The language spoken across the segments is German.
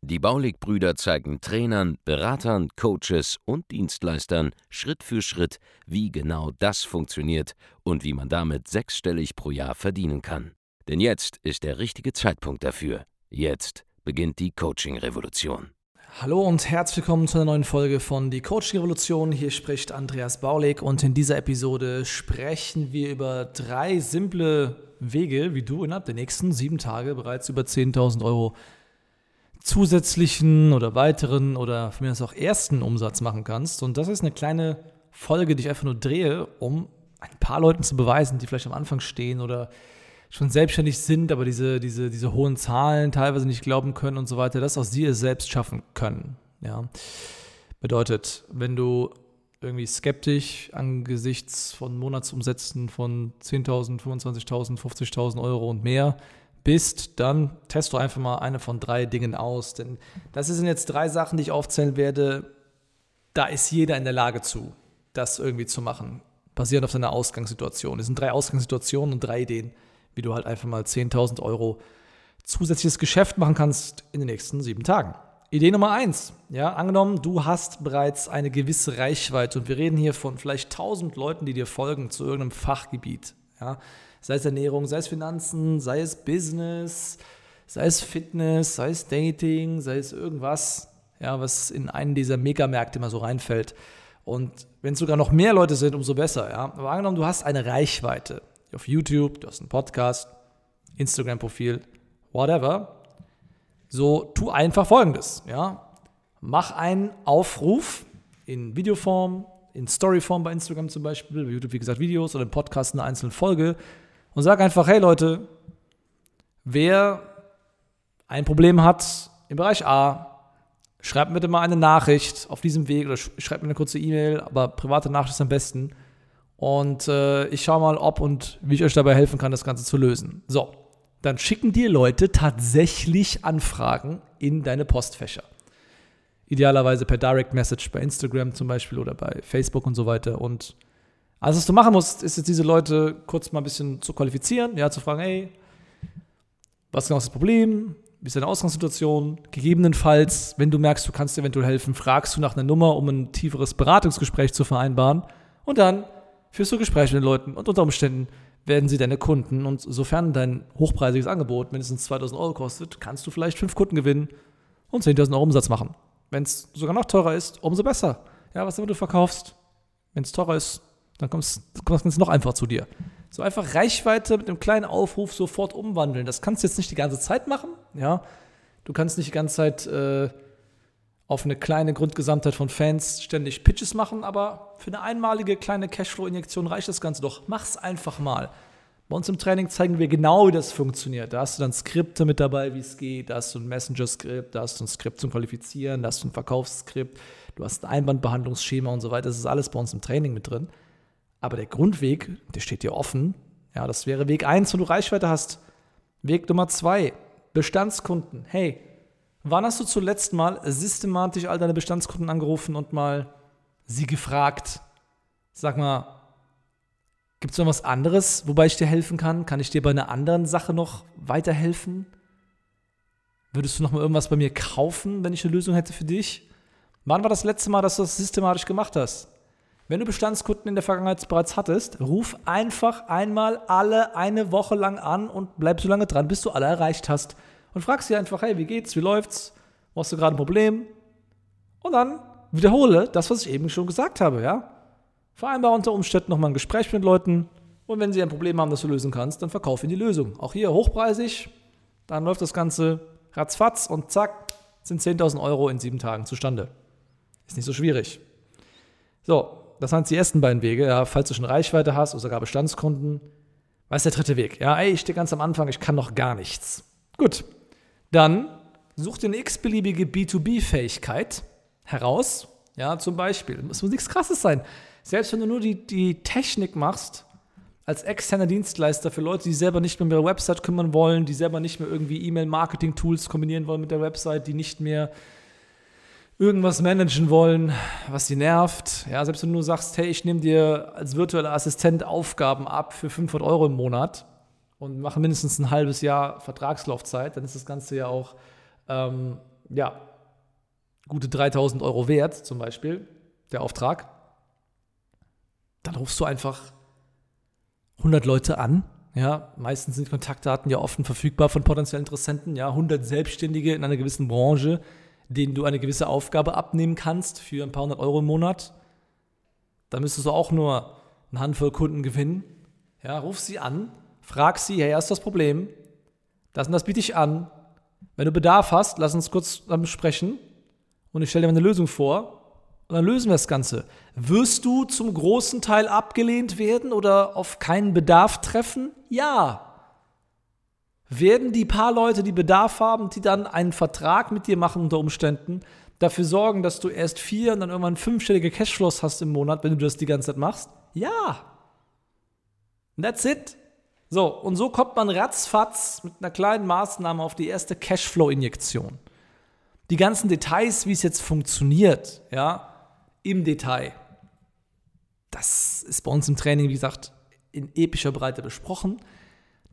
Die Baulig-Brüder zeigen Trainern, Beratern, Coaches und Dienstleistern Schritt für Schritt, wie genau das funktioniert und wie man damit sechsstellig pro Jahr verdienen kann. Denn jetzt ist der richtige Zeitpunkt dafür. Jetzt beginnt die Coaching-Revolution. Hallo und herzlich willkommen zu einer neuen Folge von Die Coaching Revolution. Hier spricht Andreas Baulig und in dieser Episode sprechen wir über drei simple Wege, wie du innerhalb der nächsten sieben Tage bereits über 10.000 Euro zusätzlichen oder weiteren oder mir aus auch ersten Umsatz machen kannst. Und das ist eine kleine Folge, die ich einfach nur drehe, um ein paar Leuten zu beweisen, die vielleicht am Anfang stehen oder schon selbstständig sind, aber diese, diese, diese hohen Zahlen teilweise nicht glauben können und so weiter, dass auch sie es selbst schaffen können. Ja. Bedeutet, wenn du irgendwie skeptisch angesichts von Monatsumsätzen von 10.000, 25.000, 50.000 Euro und mehr bist, dann test du einfach mal eine von drei Dingen aus. Denn das sind jetzt drei Sachen, die ich aufzählen werde. Da ist jeder in der Lage zu, das irgendwie zu machen. Basierend auf seiner Ausgangssituation. Es sind drei Ausgangssituationen und drei Ideen, wie du halt einfach mal 10.000 Euro zusätzliches Geschäft machen kannst in den nächsten sieben Tagen. Idee Nummer eins, ja, angenommen, du hast bereits eine gewisse Reichweite und wir reden hier von vielleicht 1000 Leuten, die dir folgen zu irgendeinem Fachgebiet, ja sei es Ernährung, sei es Finanzen, sei es Business, sei es Fitness, sei es Dating, sei es irgendwas, ja, was in einen dieser Megamärkte immer so reinfällt. Und wenn es sogar noch mehr Leute sind, umso besser. Ja? Aber angenommen, du hast eine Reichweite auf YouTube, du hast einen Podcast, Instagram-Profil, whatever. So, tu einfach folgendes. Ja? Mach einen Aufruf in Videoform, in Storyform bei Instagram zum Beispiel, bei YouTube, wie gesagt, Videos oder im Podcast eine einzelne Folge und sag einfach, hey Leute, wer ein Problem hat im Bereich A, schreibt mir bitte mal eine Nachricht auf diesem Weg oder schreibt mir eine kurze E-Mail, aber private Nachricht ist am besten. Und äh, ich schaue mal, ob und wie ich euch dabei helfen kann, das Ganze zu lösen. So, dann schicken dir Leute tatsächlich Anfragen in deine Postfächer. Idealerweise per Direct Message bei Instagram zum Beispiel oder bei Facebook und so weiter. Und also was du machen musst, ist jetzt diese Leute kurz mal ein bisschen zu qualifizieren, ja, zu fragen, hey, was genau ist das Problem? Wie ist deine Ausgangssituation? Gegebenenfalls, wenn du merkst, du kannst eventuell helfen, fragst du nach einer Nummer, um ein tieferes Beratungsgespräch zu vereinbaren. Und dann führst du Gespräche mit den Leuten und unter Umständen werden sie deine Kunden. Und sofern dein hochpreisiges Angebot mindestens 2000 Euro kostet, kannst du vielleicht fünf Kunden gewinnen und 10.000 Euro Umsatz machen. Wenn es sogar noch teurer ist, umso besser. Ja, was immer du verkaufst, wenn es teurer ist, dann kommt es noch einfach zu dir. So einfach Reichweite mit einem kleinen Aufruf sofort umwandeln. Das kannst du jetzt nicht die ganze Zeit machen. Ja? Du kannst nicht die ganze Zeit äh, auf eine kleine Grundgesamtheit von Fans ständig Pitches machen, aber für eine einmalige kleine Cashflow-Injektion reicht das Ganze doch. Mach's einfach mal. Bei uns im Training zeigen wir genau, wie das funktioniert. Da hast du dann Skripte mit dabei, wie es geht. Da hast du ein Messenger-Skript, da hast du ein Skript zum Qualifizieren, da hast du ein Verkaufsskript, du hast ein Einwandbehandlungsschema und so weiter. Das ist alles bei uns im Training mit drin. Aber der Grundweg, der steht dir offen. Ja, das wäre Weg 1, wenn du Reichweite hast. Weg Nummer 2, Bestandskunden. Hey, wann hast du zuletzt mal systematisch all deine Bestandskunden angerufen und mal sie gefragt? Sag mal, gibt es noch was anderes, wobei ich dir helfen kann? Kann ich dir bei einer anderen Sache noch weiterhelfen? Würdest du noch mal irgendwas bei mir kaufen, wenn ich eine Lösung hätte für dich? Wann war das letzte Mal, dass du das systematisch gemacht hast? Wenn du Bestandskunden in der Vergangenheit bereits hattest, ruf einfach einmal alle eine Woche lang an und bleib so lange dran, bis du alle erreicht hast. Und frag sie einfach, hey, wie geht's, wie läuft's? Wo hast du gerade ein Problem? Und dann wiederhole das, was ich eben schon gesagt habe, ja? Vereinbare unter Umständen nochmal ein Gespräch mit Leuten und wenn sie ein Problem haben, das du lösen kannst, dann verkauf ihnen die Lösung. Auch hier hochpreisig, dann läuft das Ganze ratzfatz und zack, sind 10.000 Euro in sieben Tagen zustande. Ist nicht so schwierig. So, das sind die ersten beiden Wege. Ja, falls du schon Reichweite hast oder sogar Bestandskunden. Was ist der dritte Weg? Ja, ey, ich stehe ganz am Anfang, ich kann noch gar nichts. Gut, dann such dir eine x-beliebige B2B-Fähigkeit heraus. Ja, zum Beispiel, es muss nichts Krasses sein. Selbst wenn du nur die, die Technik machst, als externer Dienstleister für Leute, die selber nicht mehr um ihre Website kümmern wollen, die selber nicht mehr irgendwie E-Mail-Marketing-Tools kombinieren wollen mit der Website, die nicht mehr irgendwas managen wollen, was sie nervt. Ja, selbst wenn du nur sagst, hey, ich nehme dir als virtueller Assistent Aufgaben ab für 500 Euro im Monat und mache mindestens ein halbes Jahr Vertragslaufzeit, dann ist das Ganze ja auch, ähm, ja, gute 3000 Euro wert, zum Beispiel, der Auftrag. Dann rufst du einfach 100 Leute an. Ja, meistens sind Kontaktdaten ja offen verfügbar von potenziellen Interessenten. Ja, 100 Selbstständige in einer gewissen Branche, denen du eine gewisse Aufgabe abnehmen kannst für ein paar hundert Euro im Monat. Da müsstest du auch nur eine Handvoll Kunden gewinnen. Ja, ruf sie an, frag sie, hey, ist das Problem? Das und das biete ich an. Wenn du Bedarf hast, lass uns kurz sprechen und ich stelle dir eine Lösung vor und dann lösen wir das Ganze. Wirst du zum großen Teil abgelehnt werden oder auf keinen Bedarf treffen? Ja. Werden die paar Leute, die Bedarf haben, die dann einen Vertrag mit dir machen unter Umständen, dafür sorgen, dass du erst vier und dann irgendwann fünfstellige Cashflows hast im Monat, wenn du das die ganze Zeit machst? Ja. That's it. So, und so kommt man ratzfatz mit einer kleinen Maßnahme auf die erste Cashflow-Injektion. Die ganzen Details, wie es jetzt funktioniert, ja, im Detail. Das ist bei uns im Training, wie gesagt, in epischer Breite besprochen.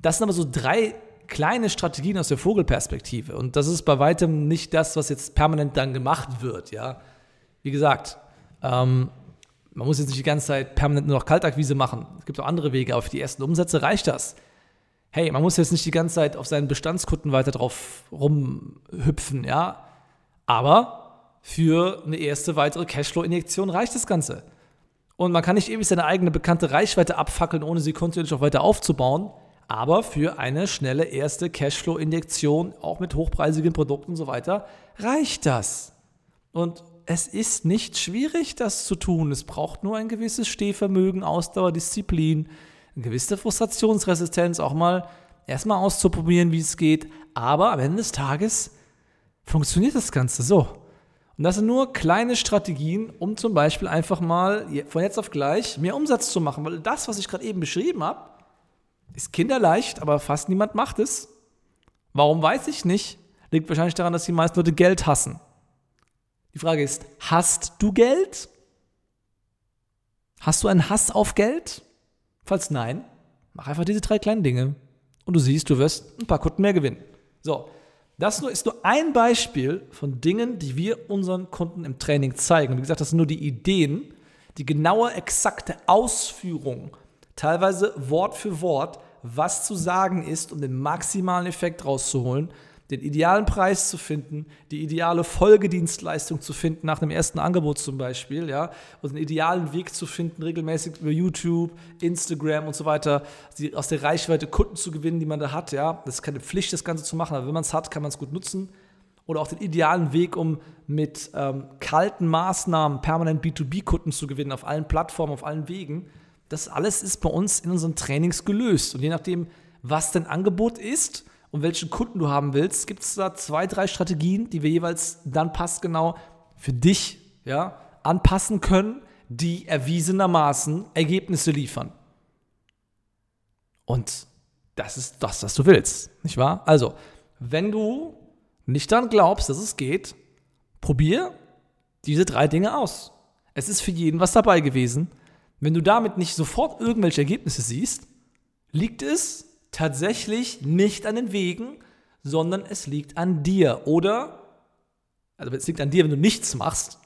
Das sind aber so drei kleine Strategien aus der Vogelperspektive. Und das ist bei weitem nicht das, was jetzt permanent dann gemacht wird. Ja? Wie gesagt, ähm, man muss jetzt nicht die ganze Zeit permanent nur noch Kaltakquise machen. Es gibt auch andere Wege, aber für die ersten Umsätze reicht das. Hey, man muss jetzt nicht die ganze Zeit auf seinen Bestandskunden weiter drauf rumhüpfen, ja. Aber für eine erste weitere Cashflow-Injektion reicht das Ganze. Und man kann nicht ewig seine eigene bekannte Reichweite abfackeln, ohne sie kontinuierlich auch weiter aufzubauen. Aber für eine schnelle erste Cashflow-Injektion, auch mit hochpreisigen Produkten und so weiter, reicht das. Und es ist nicht schwierig, das zu tun. Es braucht nur ein gewisses Stehvermögen, Ausdauer, Disziplin, eine gewisse Frustrationsresistenz, auch mal erstmal auszuprobieren, wie es geht. Aber am Ende des Tages funktioniert das Ganze so. Und das sind nur kleine Strategien, um zum Beispiel einfach mal von jetzt auf gleich mehr Umsatz zu machen. Weil das, was ich gerade eben beschrieben habe, ist kinderleicht, aber fast niemand macht es. Warum weiß ich nicht? Liegt wahrscheinlich daran, dass die meisten Leute Geld hassen. Die Frage ist, hast du Geld? Hast du einen Hass auf Geld? Falls nein, mach einfach diese drei kleinen Dinge und du siehst, du wirst ein paar Kunden mehr gewinnen. So, das ist nur ein Beispiel von Dingen, die wir unseren Kunden im Training zeigen. Wie gesagt, das sind nur die Ideen, die genaue, exakte Ausführung, teilweise Wort für Wort, was zu sagen ist, um den maximalen Effekt rauszuholen, den idealen Preis zu finden, die ideale Folgedienstleistung zu finden, nach dem ersten Angebot zum Beispiel, ja, und den idealen Weg zu finden, regelmäßig über YouTube, Instagram und so weiter, aus der Reichweite Kunden zu gewinnen, die man da hat, ja. Das ist keine Pflicht, das Ganze zu machen, aber wenn man es hat, kann man es gut nutzen. Oder auch den idealen Weg, um mit ähm, kalten Maßnahmen permanent B2B-Kunden zu gewinnen, auf allen Plattformen, auf allen Wegen. Das alles ist bei uns in unseren Trainings gelöst. Und je nachdem, was dein Angebot ist, und welchen Kunden du haben willst, gibt es da zwei, drei Strategien, die wir jeweils dann passgenau für dich ja, anpassen können, die erwiesenermaßen Ergebnisse liefern. Und das ist das, was du willst, nicht wahr? Also, wenn du nicht daran glaubst, dass es geht, probier diese drei Dinge aus. Es ist für jeden was dabei gewesen. Wenn du damit nicht sofort irgendwelche Ergebnisse siehst, liegt es tatsächlich nicht an den Wegen, sondern es liegt an dir. Oder, also es liegt an dir, wenn du nichts machst,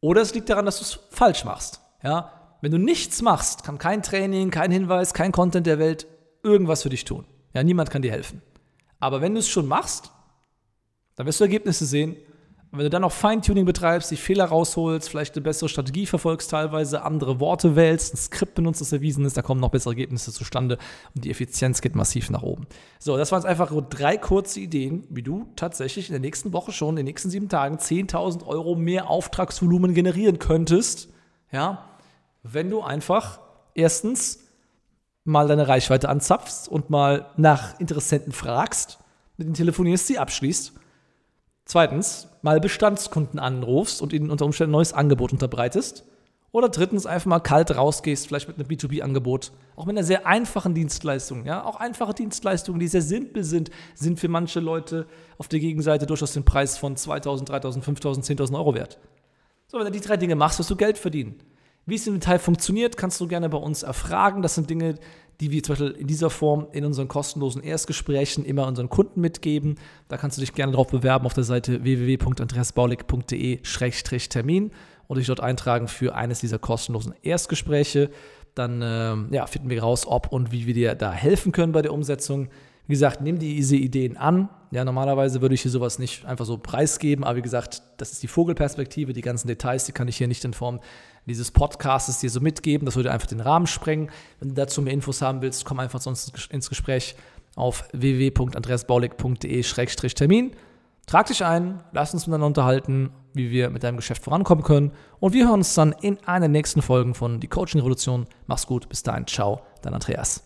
oder es liegt daran, dass du es falsch machst. Ja? Wenn du nichts machst, kann kein Training, kein Hinweis, kein Content der Welt irgendwas für dich tun. Ja, niemand kann dir helfen. Aber wenn du es schon machst, dann wirst du Ergebnisse sehen wenn du dann noch Feintuning betreibst, die Fehler rausholst, vielleicht eine bessere Strategie verfolgst, teilweise andere Worte wählst, ein Skript benutzt, das erwiesen ist, da kommen noch bessere Ergebnisse zustande und die Effizienz geht massiv nach oben. So, das waren jetzt einfach nur drei kurze Ideen, wie du tatsächlich in der nächsten Woche schon, in den nächsten sieben Tagen 10.000 Euro mehr Auftragsvolumen generieren könntest. Ja, wenn du einfach erstens mal deine Reichweite anzapfst und mal nach Interessenten fragst, mit denen telefonierst, sie abschließt Zweitens, mal Bestandskunden anrufst und ihnen unter Umständen ein neues Angebot unterbreitest. Oder drittens einfach mal kalt rausgehst, vielleicht mit einem B2B-Angebot, auch mit einer sehr einfachen Dienstleistung. Ja? Auch einfache Dienstleistungen, die sehr simpel sind, sind für manche Leute auf der Gegenseite durchaus den Preis von 2.000, 3.000, 5.000, 10.000 Euro wert. So, wenn du die drei Dinge machst, wirst du Geld verdienen. Wie es im Detail funktioniert, kannst du gerne bei uns erfragen. Das sind Dinge, die wir zum Beispiel in dieser Form in unseren kostenlosen Erstgesprächen immer unseren Kunden mitgeben. Da kannst du dich gerne darauf bewerben auf der Seite www.andreasbaulig.de-termin und dich dort eintragen für eines dieser kostenlosen Erstgespräche. Dann ähm, ja, finden wir raus, ob und wie wir dir da helfen können bei der Umsetzung. Wie gesagt, nimm diese Ideen an. Ja, normalerweise würde ich hier sowas nicht einfach so preisgeben, aber wie gesagt, das ist die Vogelperspektive. Die ganzen Details, die kann ich hier nicht in Form dieses Podcasts dir so mitgeben. Das würde einfach den Rahmen sprengen. Wenn du dazu mehr Infos haben willst, komm einfach sonst ins Gespräch auf www.andreasbaulig.de-termin. Trag dich ein, lass uns miteinander unterhalten, wie wir mit deinem Geschäft vorankommen können. Und wir hören uns dann in einer nächsten Folgen von Die Coaching Revolution. Mach's gut, bis dahin, ciao, dein Andreas.